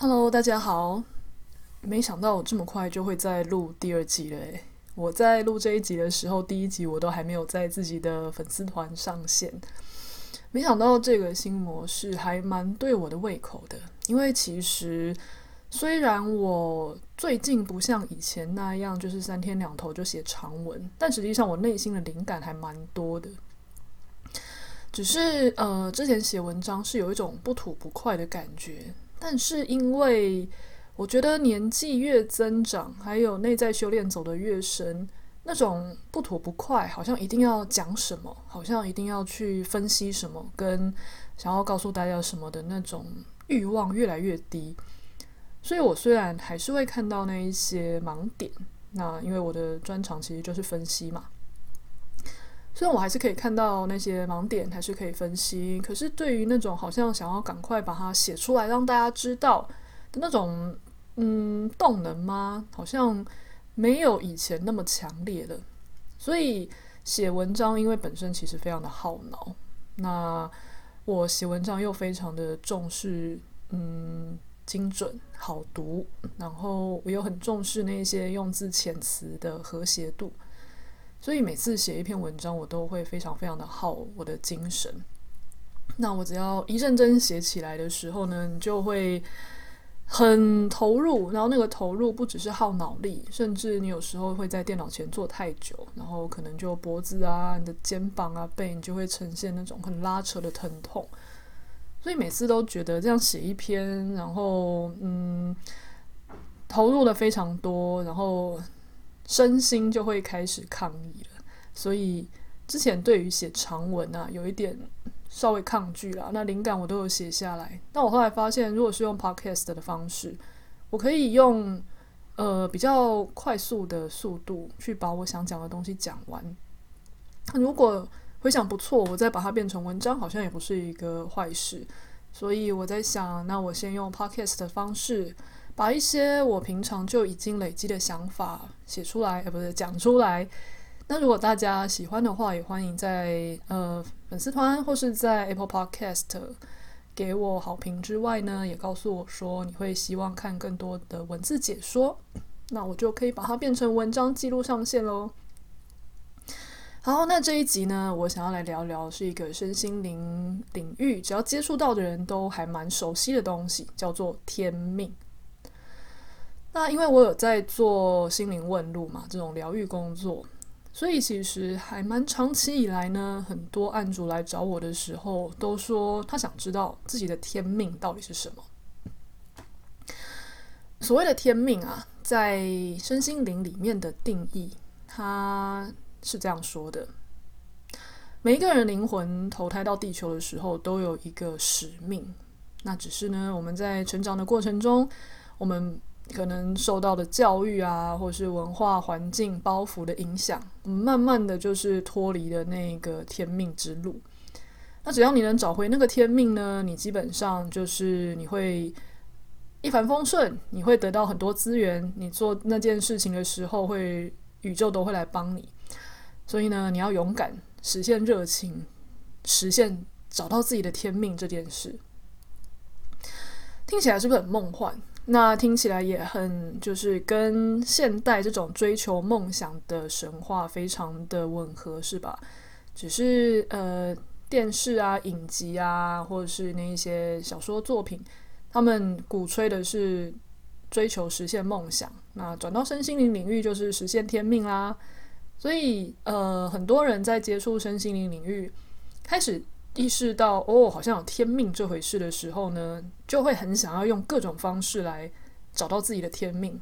Hello，大家好。没想到我这么快就会再录第二集了。我在录这一集的时候，第一集我都还没有在自己的粉丝团上线。没想到这个新模式还蛮对我的胃口的，因为其实虽然我最近不像以前那样，就是三天两头就写长文，但实际上我内心的灵感还蛮多的。只是呃，之前写文章是有一种不吐不快的感觉。但是因为我觉得年纪越增长，还有内在修炼走得越深，那种不吐不快，好像一定要讲什么，好像一定要去分析什么，跟想要告诉大家什么的那种欲望越来越低。所以我虽然还是会看到那一些盲点，那因为我的专长其实就是分析嘛。虽然我还是可以看到那些盲点，还是可以分析，可是对于那种好像想要赶快把它写出来让大家知道的那种，嗯，动能吗？好像没有以前那么强烈了。所以写文章，因为本身其实非常的耗脑，那我写文章又非常的重视，嗯，精准好读，然后我又很重视那些用字遣词的和谐度。所以每次写一篇文章，我都会非常非常的耗我的精神。那我只要一认真写起来的时候呢，你就会很投入。然后那个投入不只是耗脑力，甚至你有时候会在电脑前坐太久，然后可能就脖子啊、你的肩膀啊、背，你就会呈现那种很拉扯的疼痛。所以每次都觉得这样写一篇，然后嗯，投入的非常多，然后。身心就会开始抗议了，所以之前对于写长文啊，有一点稍微抗拒啦。那灵感我都有写下来，但我后来发现，如果是用 podcast 的方式，我可以用呃比较快速的速度去把我想讲的东西讲完。如果回想不错，我再把它变成文章，好像也不是一个坏事。所以我在想，那我先用 podcast 的方式。把一些我平常就已经累积的想法写出来，呃，不是讲出来。那如果大家喜欢的话，也欢迎在呃粉丝团或是在 Apple Podcast 给我好评之外呢，也告诉我说你会希望看更多的文字解说，那我就可以把它变成文章记录上线喽。好，那这一集呢，我想要来聊聊是一个身心灵领域，只要接触到的人都还蛮熟悉的东西，叫做天命。那因为我有在做心灵问路嘛，这种疗愈工作，所以其实还蛮长期以来呢，很多案主来找我的时候，都说他想知道自己的天命到底是什么。所谓的天命啊，在身心灵里面的定义，他是这样说的：每一个人灵魂投胎到地球的时候，都有一个使命。那只是呢，我们在成长的过程中，我们可能受到的教育啊，或是文化环境包袱的影响，慢慢的就是脱离了那个天命之路。那只要你能找回那个天命呢，你基本上就是你会一帆风顺，你会得到很多资源，你做那件事情的时候会，会宇宙都会来帮你。所以呢，你要勇敢实现热情，实现找到自己的天命这件事，听起来是不是很梦幻？那听起来也很，就是跟现代这种追求梦想的神话非常的吻合，是吧？只是呃，电视啊、影集啊，或者是那一些小说作品，他们鼓吹的是追求实现梦想。那转到身心灵领域，就是实现天命啦。所以呃，很多人在接触身心灵领域，开始。意识到哦，好像有天命这回事的时候呢，就会很想要用各种方式来找到自己的天命。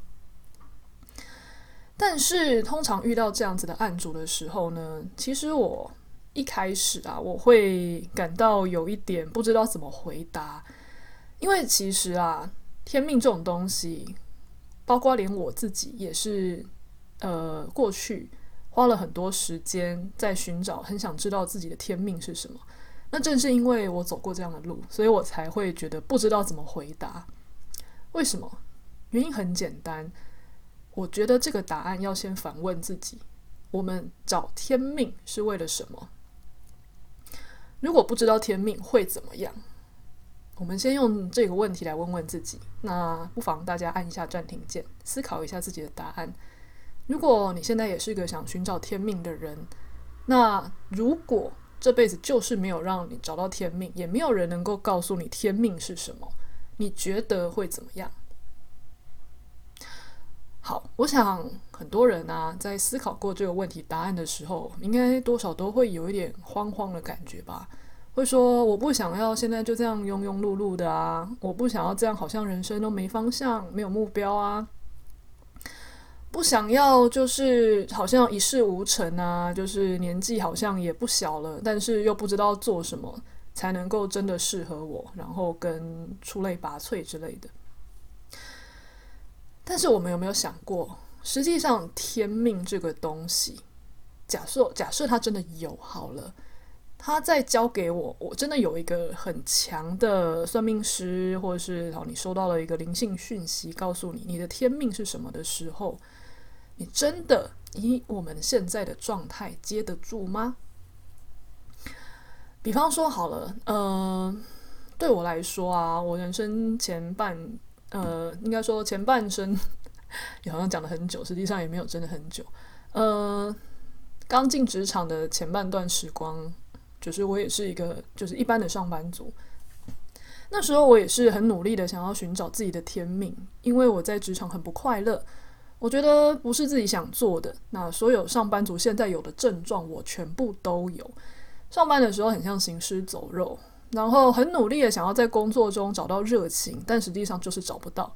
但是通常遇到这样子的案主的时候呢，其实我一开始啊，我会感到有一点不知道怎么回答，因为其实啊，天命这种东西，包括连我自己也是，呃，过去花了很多时间在寻找，很想知道自己的天命是什么。那正是因为我走过这样的路，所以我才会觉得不知道怎么回答。为什么？原因很简单，我觉得这个答案要先反问自己：我们找天命是为了什么？如果不知道天命会怎么样？我们先用这个问题来问问自己。那不妨大家按一下暂停键，思考一下自己的答案。如果你现在也是一个想寻找天命的人，那如果这辈子就是没有让你找到天命，也没有人能够告诉你天命是什么，你觉得会怎么样？好，我想很多人啊，在思考过这个问题答案的时候，应该多少都会有一点慌慌的感觉吧。会说我不想要现在就这样庸庸碌碌的啊，我不想要这样，好像人生都没方向、没有目标啊，不想要就是好像一事无成啊，就是年纪好像也不小了，但是又不知道做什么才能够真的适合我，然后跟出类拔萃之类的。但是我们有没有想过，实际上天命这个东西，假设假设它真的有好了。他在交给我，我真的有一个很强的算命师，或者是好，你收到了一个灵性讯息，告诉你你的天命是什么的时候，你真的以我们现在的状态接得住吗？比方说好了，呃，对我来说啊，我人生前半，呃，应该说前半生，也好像讲了很久，实际上也没有真的很久，呃，刚进职场的前半段时光。就是我也是一个就是一般的上班族，那时候我也是很努力的想要寻找自己的天命，因为我在职场很不快乐，我觉得不是自己想做的。那所有上班族现在有的症状，我全部都有。上班的时候很像行尸走肉，然后很努力的想要在工作中找到热情，但实际上就是找不到，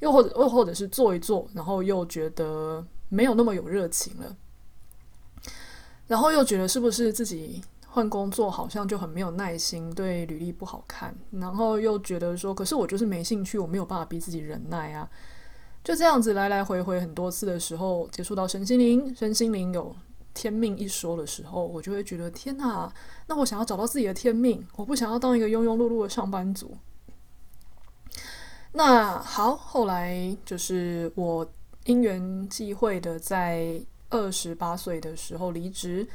又或者又或者是做一做，然后又觉得没有那么有热情了，然后又觉得是不是自己。换工作好像就很没有耐心，对履历不好看，然后又觉得说，可是我就是没兴趣，我没有办法逼自己忍耐啊，就这样子来来回回很多次的时候，接触到身心灵，身心灵有天命一说的时候，我就会觉得天哪，那我想要找到自己的天命，我不想要当一个庸庸碌碌的上班族。那好，后来就是我因缘际会的在二十八岁的时候离职。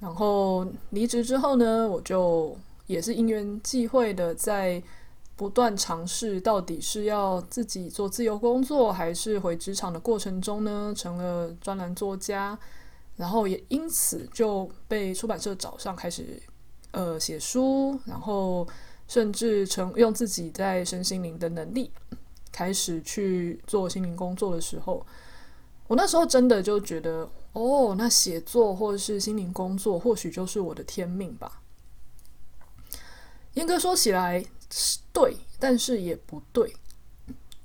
然后离职之后呢，我就也是因缘际会的，在不断尝试，到底是要自己做自由工作，还是回职场的过程中呢，成了专栏作家。然后也因此就被出版社找上，开始呃写书，然后甚至成用自己在身心灵的能力，开始去做心灵工作的时候，我那时候真的就觉得。哦，那写作或者是心灵工作，或许就是我的天命吧。严格说起来对，但是也不对，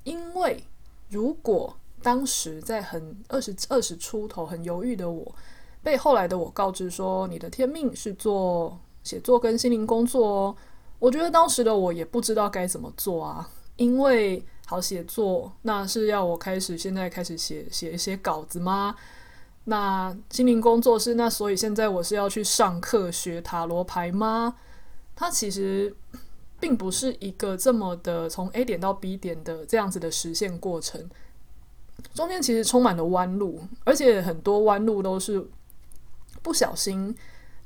因为如果当时在很二十二十出头很犹豫的我，被后来的我告知说你的天命是做写作跟心灵工作哦，我觉得当时的我也不知道该怎么做啊，因为好写作，那是要我开始现在开始写写一些稿子吗？那心灵工作室，那所以现在我是要去上课学塔罗牌吗？它其实并不是一个这么的从 A 点到 B 点的这样子的实现过程，中间其实充满了弯路，而且很多弯路都是不小心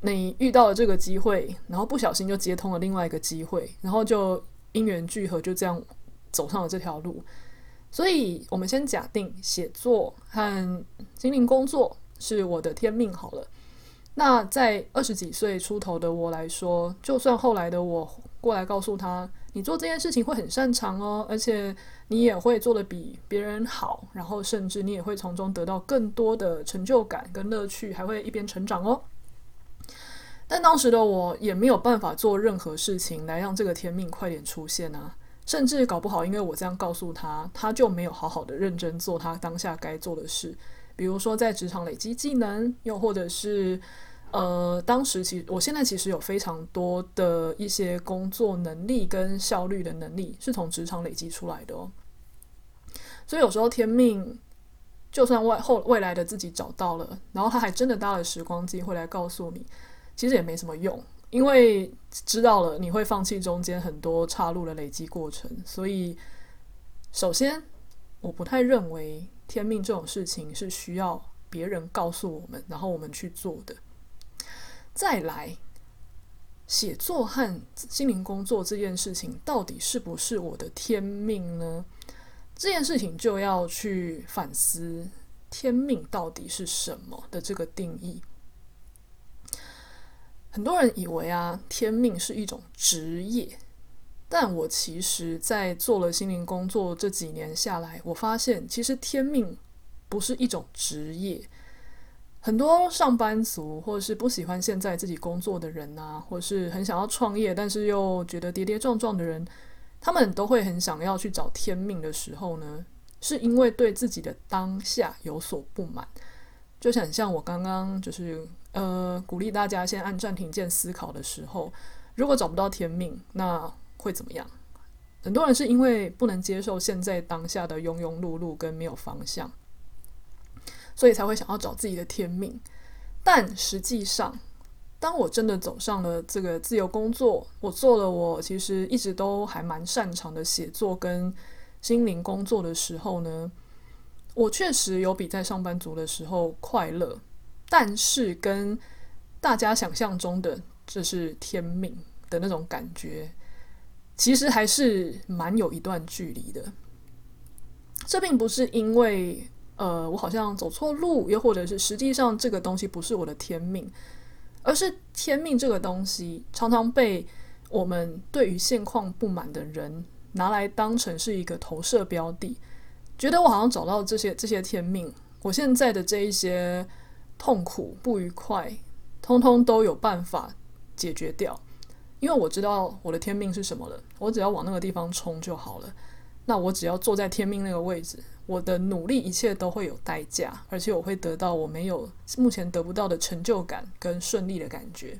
你遇到了这个机会，然后不小心就接通了另外一个机会，然后就因缘聚合，就这样走上了这条路。所以，我们先假定写作和心灵工作是我的天命好了。那在二十几岁出头的我来说，就算后来的我过来告诉他，你做这件事情会很擅长哦，而且你也会做得比别人好，然后甚至你也会从中得到更多的成就感跟乐趣，还会一边成长哦。但当时的我也没有办法做任何事情来让这个天命快点出现啊。甚至搞不好，因为我这样告诉他，他就没有好好的认真做他当下该做的事，比如说在职场累积技能，又或者是呃，当时其实我现在其实有非常多的一些工作能力跟效率的能力是从职场累积出来的哦。所以有时候天命，就算外后未来的自己找到了，然后他还真的搭了时光机会来告诉你，其实也没什么用。因为知道了你会放弃中间很多岔路的累积过程，所以首先我不太认为天命这种事情是需要别人告诉我们，然后我们去做的。再来，写作和心灵工作这件事情到底是不是我的天命呢？这件事情就要去反思天命到底是什么的这个定义。很多人以为啊，天命是一种职业，但我其实，在做了心灵工作这几年下来，我发现其实天命不是一种职业。很多上班族，或者是不喜欢现在自己工作的人啊，或是很想要创业，但是又觉得跌跌撞撞的人，他们都会很想要去找天命的时候呢，是因为对自己的当下有所不满。就想像我刚刚就是呃鼓励大家先按暂停键思考的时候，如果找不到天命，那会怎么样？很多人是因为不能接受现在当下的庸庸碌碌跟没有方向。所以才会想要找自己的天命，但实际上，当我真的走上了这个自由工作，我做了我其实一直都还蛮擅长的写作跟心灵工作的时候呢，我确实有比在上班族的时候快乐，但是跟大家想象中的这是天命的那种感觉，其实还是蛮有一段距离的。这并不是因为。呃，我好像走错路，又或者是实际上这个东西不是我的天命，而是天命这个东西常常被我们对于现况不满的人拿来当成是一个投射标的，觉得我好像找到这些这些天命，我现在的这一些痛苦不愉快，通通都有办法解决掉，因为我知道我的天命是什么了，我只要往那个地方冲就好了，那我只要坐在天命那个位置。我的努力一切都会有代价，而且我会得到我没有目前得不到的成就感跟顺利的感觉。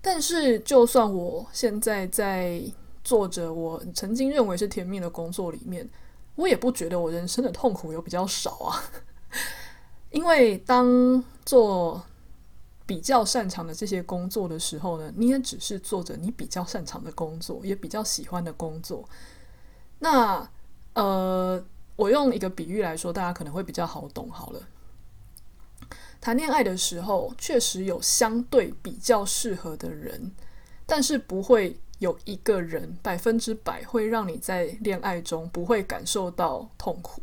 但是，就算我现在在做着我曾经认为是甜蜜的工作里面，我也不觉得我人生的痛苦有比较少啊。因为当做比较擅长的这些工作的时候呢，你也只是做着你比较擅长的工作，也比较喜欢的工作。那。呃，我用一个比喻来说，大家可能会比较好懂。好了，谈恋爱的时候，确实有相对比较适合的人，但是不会有一个人百分之百会让你在恋爱中不会感受到痛苦，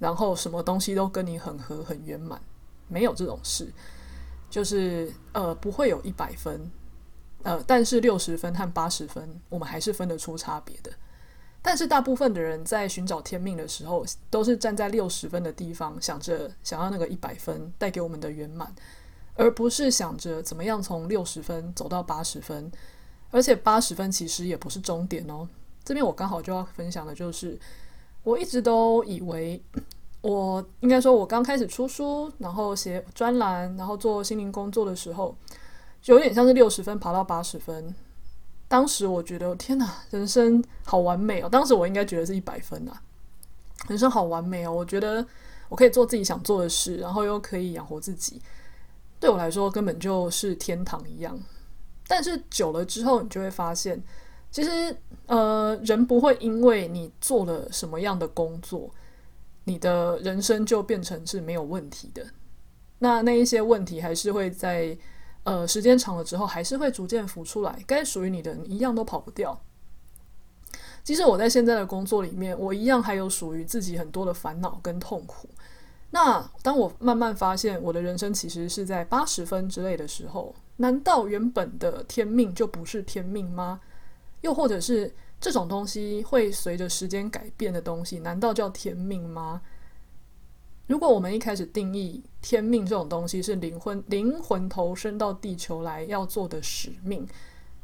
然后什么东西都跟你很合很圆满，没有这种事。就是呃，不会有一百分，呃，但是六十分和八十分，我们还是分得出差别的。但是大部分的人在寻找天命的时候，都是站在六十分的地方，想着想要那个一百分带给我们的圆满，而不是想着怎么样从六十分走到八十分。而且八十分其实也不是终点哦。这边我刚好就要分享的就是，我一直都以为，我应该说，我刚开始出书，然后写专栏，然后做心灵工作的时候，有点像是六十分爬到八十分。当时我觉得天哪，人生好完美哦！当时我应该觉得是一百分啊，人生好完美哦！我觉得我可以做自己想做的事，然后又可以养活自己，对我来说根本就是天堂一样。但是久了之后，你就会发现，其实呃，人不会因为你做了什么样的工作，你的人生就变成是没有问题的。那那一些问题还是会在。呃，时间长了之后，还是会逐渐浮出来。该属于你的，你一样都跑不掉。即使我在现在的工作里面，我一样还有属于自己很多的烦恼跟痛苦。那当我慢慢发现我的人生其实是在八十分之类的时候，难道原本的天命就不是天命吗？又或者是这种东西会随着时间改变的东西，难道叫天命吗？如果我们一开始定义天命这种东西是灵魂灵魂投身到地球来要做的使命，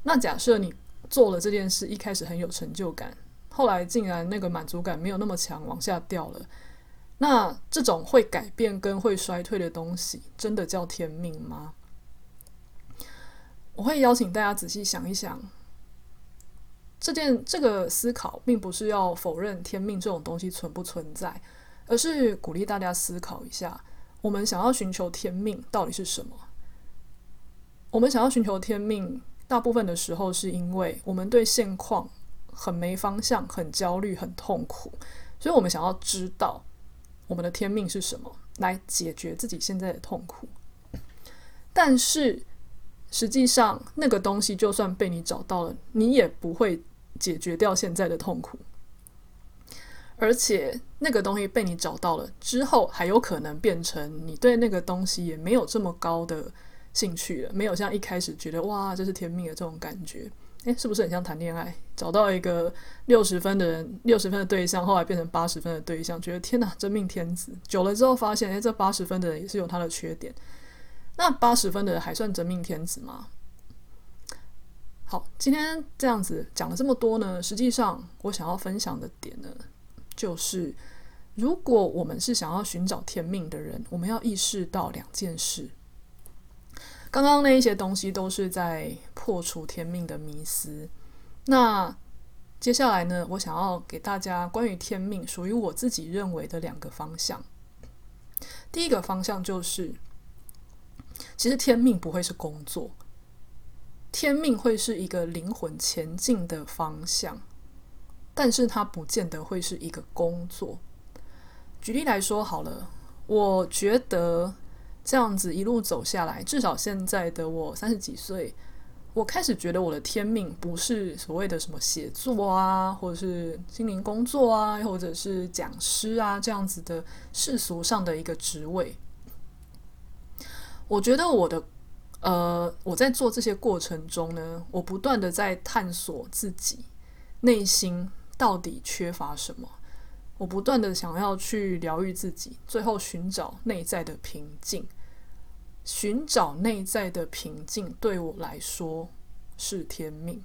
那假设你做了这件事，一开始很有成就感，后来竟然那个满足感没有那么强，往下掉了，那这种会改变跟会衰退的东西，真的叫天命吗？我会邀请大家仔细想一想，这件这个思考并不是要否认天命这种东西存不存在。而是鼓励大家思考一下，我们想要寻求天命到底是什么？我们想要寻求天命，大部分的时候是因为我们对现况很没方向、很焦虑、很痛苦，所以我们想要知道我们的天命是什么，来解决自己现在的痛苦。但是实际上那个东西就算被你找到了，你也不会解决掉现在的痛苦。而且那个东西被你找到了之后，还有可能变成你对那个东西也没有这么高的兴趣了，没有像一开始觉得哇，这是天命的这种感觉。诶，是不是很像谈恋爱？找到一个六十分的人，六十分的对象，后来变成八十分的对象，觉得天哪，真命天子。久了之后发现，诶，这八十分的人也是有他的缺点。那八十分的人还算真命天子吗？好，今天这样子讲了这么多呢，实际上我想要分享的点呢。就是，如果我们是想要寻找天命的人，我们要意识到两件事。刚刚那一些东西都是在破除天命的迷思。那接下来呢，我想要给大家关于天命属于我自己认为的两个方向。第一个方向就是，其实天命不会是工作，天命会是一个灵魂前进的方向。但是它不见得会是一个工作。举例来说好了，我觉得这样子一路走下来，至少现在的我三十几岁，我开始觉得我的天命不是所谓的什么写作啊，或者是心灵工作啊，或者是讲师啊这样子的世俗上的一个职位。我觉得我的呃，我在做这些过程中呢，我不断的在探索自己内心。到底缺乏什么？我不断的想要去疗愈自己，最后寻找内在的平静。寻找内在的平静对我来说是天命。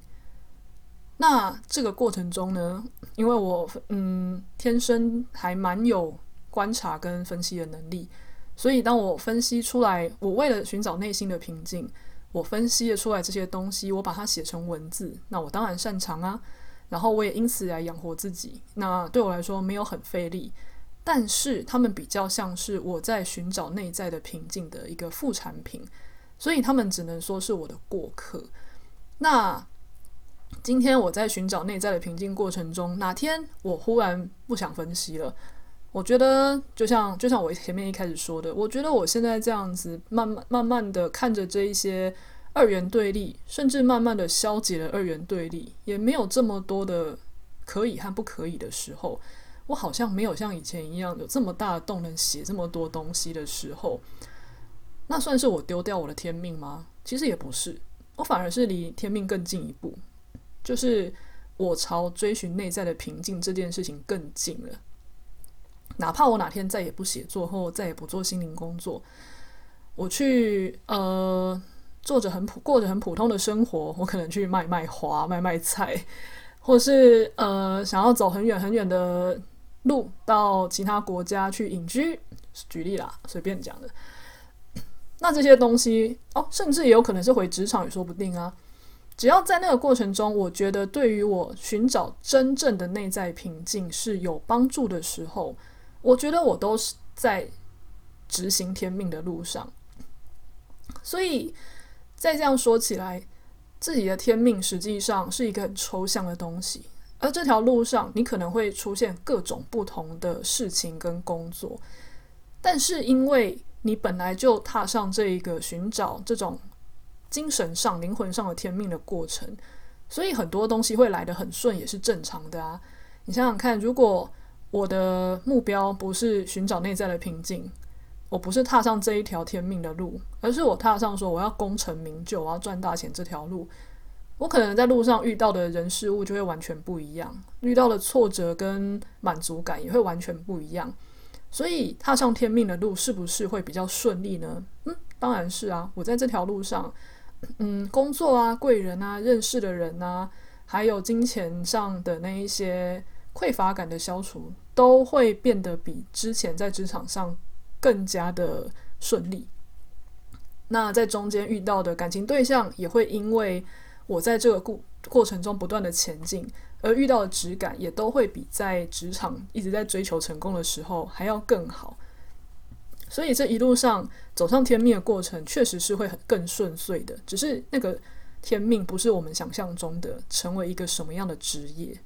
那这个过程中呢，因为我嗯天生还蛮有观察跟分析的能力，所以当我分析出来，我为了寻找内心的平静，我分析了出来这些东西，我把它写成文字，那我当然擅长啊。然后我也因此来养活自己，那对我来说没有很费力，但是他们比较像是我在寻找内在的平静的一个副产品，所以他们只能说是我的过客。那今天我在寻找内在的平静过程中，哪天我忽然不想分析了，我觉得就像就像我前面一开始说的，我觉得我现在这样子慢慢慢慢的看着这一些。二元对立，甚至慢慢的消解了二元对立，也没有这么多的可以和不可以的时候，我好像没有像以前一样有这么大的动能写这么多东西的时候，那算是我丢掉我的天命吗？其实也不是，我反而是离天命更进一步，就是我朝追寻内在的平静这件事情更近了。哪怕我哪天再也不写作，或再也不做心灵工作，我去呃。做着很普，过着很普通的生活，我可能去卖卖花、卖卖菜，或是呃想要走很远很远的路到其他国家去隐居，举例啦，随便讲的。那这些东西哦，甚至也有可能是回职场也说不定啊。只要在那个过程中，我觉得对于我寻找真正的内在平静是有帮助的时候，我觉得我都是在执行天命的路上，所以。再这样说起来，自己的天命实际上是一个很抽象的东西，而这条路上你可能会出现各种不同的事情跟工作，但是因为你本来就踏上这一个寻找这种精神上、灵魂上的天命的过程，所以很多东西会来得很顺，也是正常的啊。你想想看，如果我的目标不是寻找内在的平静，我不是踏上这一条天命的路，而是我踏上说我要功成名就，我要赚大钱这条路。我可能在路上遇到的人事物就会完全不一样，遇到的挫折跟满足感也会完全不一样。所以踏上天命的路是不是会比较顺利呢？嗯，当然是啊。我在这条路上，嗯，工作啊、贵人啊、认识的人啊，还有金钱上的那一些匮乏感的消除，都会变得比之前在职场上。更加的顺利。那在中间遇到的感情对象，也会因为我在这个过过程中不断的前进，而遇到的质感也都会比在职场一直在追求成功的时候还要更好。所以这一路上走上天命的过程，确实是会很更顺遂的。只是那个天命不是我们想象中的成为一个什么样的职业。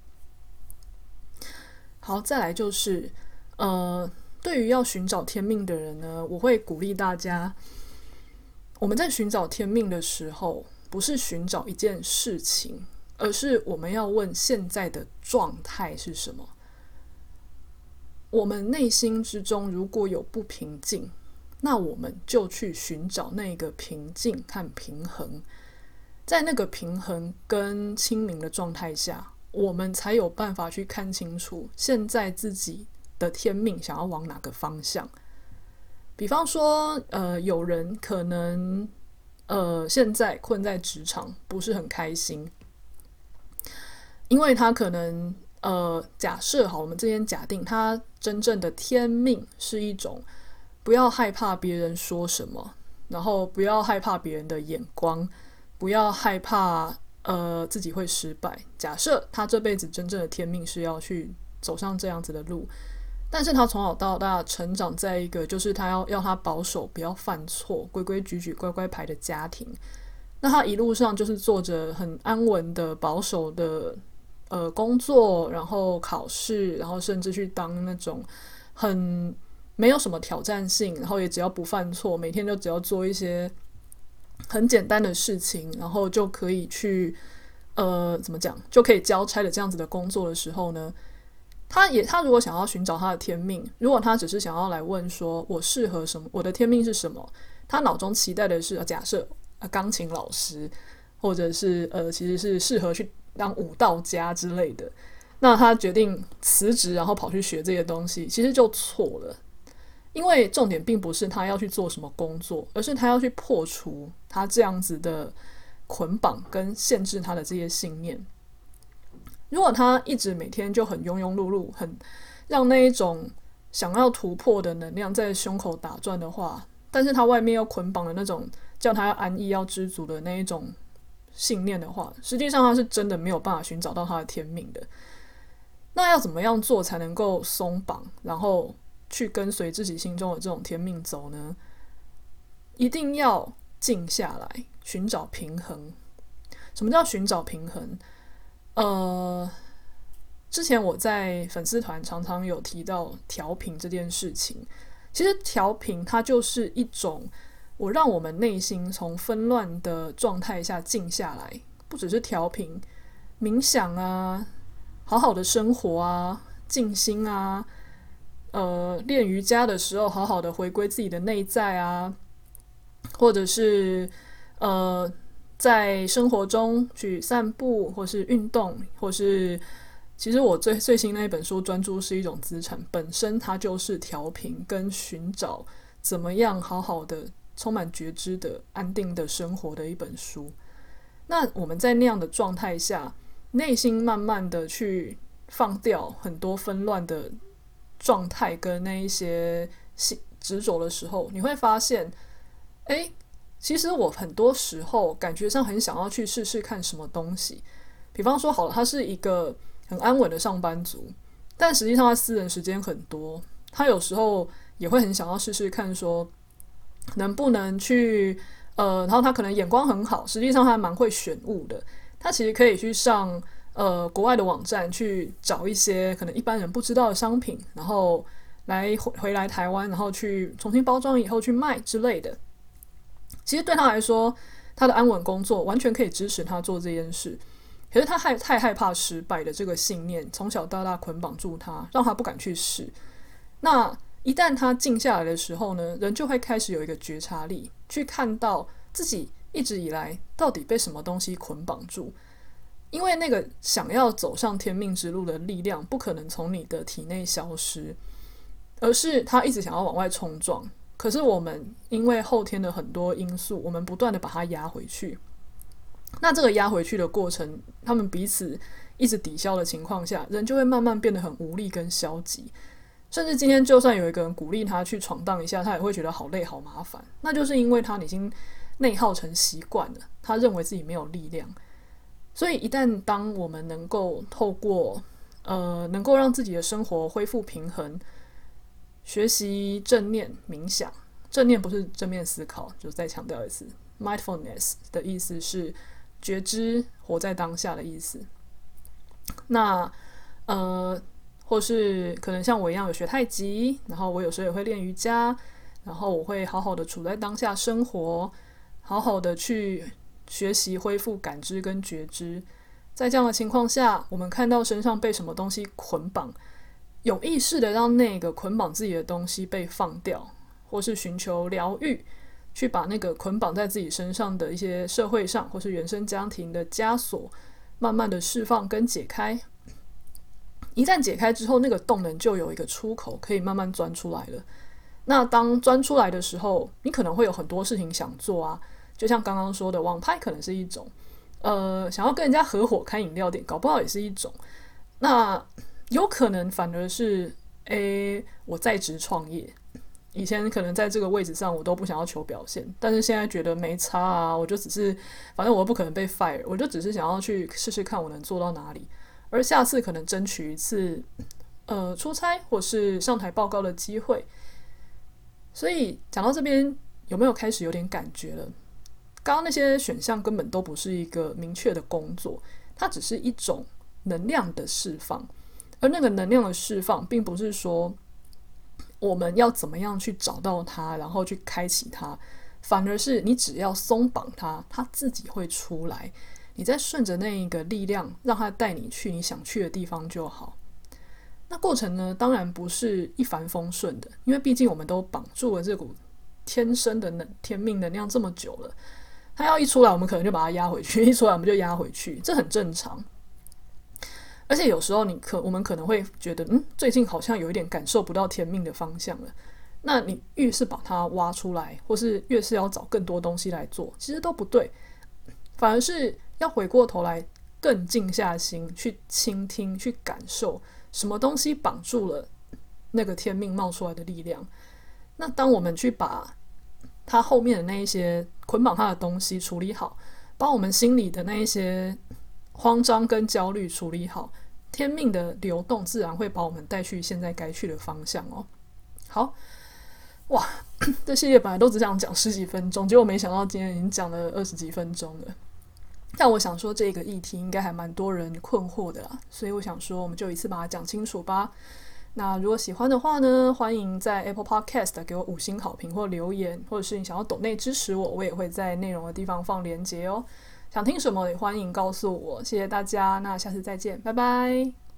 好，再来就是呃。对于要寻找天命的人呢，我会鼓励大家我们在寻找天命的时候，不是寻找一件事情，而是我们要问现在的状态是什么。我们内心之中如果有不平静，那我们就去寻找那个平静和平衡。在那个平衡跟清明的状态下，我们才有办法去看清楚现在自己的天命想要往哪个方向。比方说，呃，有人可能，呃，现在困在职场，不是很开心，因为他可能，呃，假设好，我们这边假定他真正的天命是一种不要害怕别人说什么，然后不要害怕别人的眼光。不要害怕，呃，自己会失败。假设他这辈子真正的天命是要去走上这样子的路，但是他从小到大成长在一个就是他要要他保守，不要犯错，规规矩矩、乖乖牌的家庭。那他一路上就是做着很安稳的、保守的呃工作，然后考试，然后甚至去当那种很没有什么挑战性，然后也只要不犯错，每天就只要做一些。很简单的事情，然后就可以去，呃，怎么讲，就可以交差的这样子的工作的时候呢，他也他如果想要寻找他的天命，如果他只是想要来问说，我适合什么，我的天命是什么，他脑中期待的是，假设啊，钢琴老师，或者是呃，其实是适合去当舞蹈家之类的，那他决定辞职，然后跑去学这些东西，其实就错了。因为重点并不是他要去做什么工作，而是他要去破除他这样子的捆绑跟限制他的这些信念。如果他一直每天就很庸庸碌碌，很让那一种想要突破的能量在胸口打转的话，但是他外面又捆绑的那种叫他要安逸、要知足的那一种信念的话，实际上他是真的没有办法寻找到他的天命的。那要怎么样做才能够松绑，然后去跟随自己心中的这种天命走呢？一定要静下来，寻找平衡。什么叫寻找平衡？呃，之前我在粉丝团常常有提到调频这件事情。其实调频它就是一种我让我们内心从纷乱的状态下静下来，不只是调频，冥想啊，好好的生活啊，静心啊。呃，练瑜伽的时候，好好的回归自己的内在啊，或者是呃，在生活中去散步，或是运动，或是其实我最最新那一本书《专注是一种资产》，本身它就是调频跟寻找怎么样好好的充满觉知的安定的生活的一本书。那我们在那样的状态下，内心慢慢的去放掉很多纷乱的。状态跟那一些执着的时候，你会发现，诶，其实我很多时候感觉上很想要去试试看什么东西。比方说，好了，他是一个很安稳的上班族，但实际上他私人时间很多。他有时候也会很想要试试看，说能不能去呃，然后他可能眼光很好，实际上他蛮会选物的。他其实可以去上。呃，国外的网站去找一些可能一般人不知道的商品，然后来回回来台湾，然后去重新包装以后去卖之类的。其实对他来说，他的安稳工作完全可以支持他做这件事。可是他害太害怕失败的这个信念，从小到大捆绑住他，让他不敢去试。那一旦他静下来的时候呢，人就会开始有一个觉察力，去看到自己一直以来到底被什么东西捆绑住。因为那个想要走上天命之路的力量，不可能从你的体内消失，而是他一直想要往外冲撞。可是我们因为后天的很多因素，我们不断的把它压回去。那这个压回去的过程，他们彼此一直抵消的情况下，人就会慢慢变得很无力跟消极。甚至今天就算有一个人鼓励他去闯荡一下，他也会觉得好累好麻烦。那就是因为他已经内耗成习惯了，他认为自己没有力量。所以，一旦当我们能够透过呃，能够让自己的生活恢复平衡，学习正念冥想，正念不是正面思考，就再强调一次，mindfulness 的意思是觉知、活在当下的意思。那呃，或是可能像我一样有学太极，然后我有时候也会练瑜伽，然后我会好好的处在当下生活。好好的去学习恢复感知跟觉知。在这样的情况下，我们看到身上被什么东西捆绑，有意识的让那个捆绑自己的东西被放掉，或是寻求疗愈，去把那个捆绑在自己身上的一些社会上或是原生家庭的枷锁，慢慢的释放跟解开。一旦解开之后，那个动能就有一个出口，可以慢慢钻出来了。那当钻出来的时候，你可能会有很多事情想做啊，就像刚刚说的，网拍可能是一种。呃，想要跟人家合伙开饮料店，搞不好也是一种。那有可能反而是，诶，我在职创业。以前可能在这个位置上，我都不想要求表现，但是现在觉得没差啊，我就只是，反正我不可能被 fire，我就只是想要去试试看我能做到哪里。而下次可能争取一次，呃，出差或是上台报告的机会。所以讲到这边，有没有开始有点感觉了？刚刚那些选项根本都不是一个明确的工作，它只是一种能量的释放，而那个能量的释放，并不是说我们要怎么样去找到它，然后去开启它，反而是你只要松绑它，它自己会出来，你再顺着那一个力量，让它带你去你想去的地方就好。那过程呢，当然不是一帆风顺的，因为毕竟我们都绑住了这股天生的能天命能量这么久了。它要一出来，我们可能就把它压回去；一出来，我们就压回去，这很正常。而且有时候，你可我们可能会觉得，嗯，最近好像有一点感受不到天命的方向了。那你越是把它挖出来，或是越是要找更多东西来做，其实都不对。反而是要回过头来，更静下心去倾听、去感受，什么东西绑住了那个天命冒出来的力量。那当我们去把它后面的那一些捆绑它的东西处理好，把我们心里的那一些慌张跟焦虑处理好，天命的流动自然会把我们带去现在该去的方向哦。好，哇，这系列本来都只想讲十几分钟，结果没想到今天已经讲了二十几分钟了。但我想说，这个议题应该还蛮多人困惑的啦，所以我想说，我们就一次把它讲清楚吧。那如果喜欢的话呢，欢迎在 Apple Podcast 给我五星好评或留言，或者是你想要抖内支持我，我也会在内容的地方放链接哦。想听什么也欢迎告诉我，谢谢大家，那下次再见，拜拜。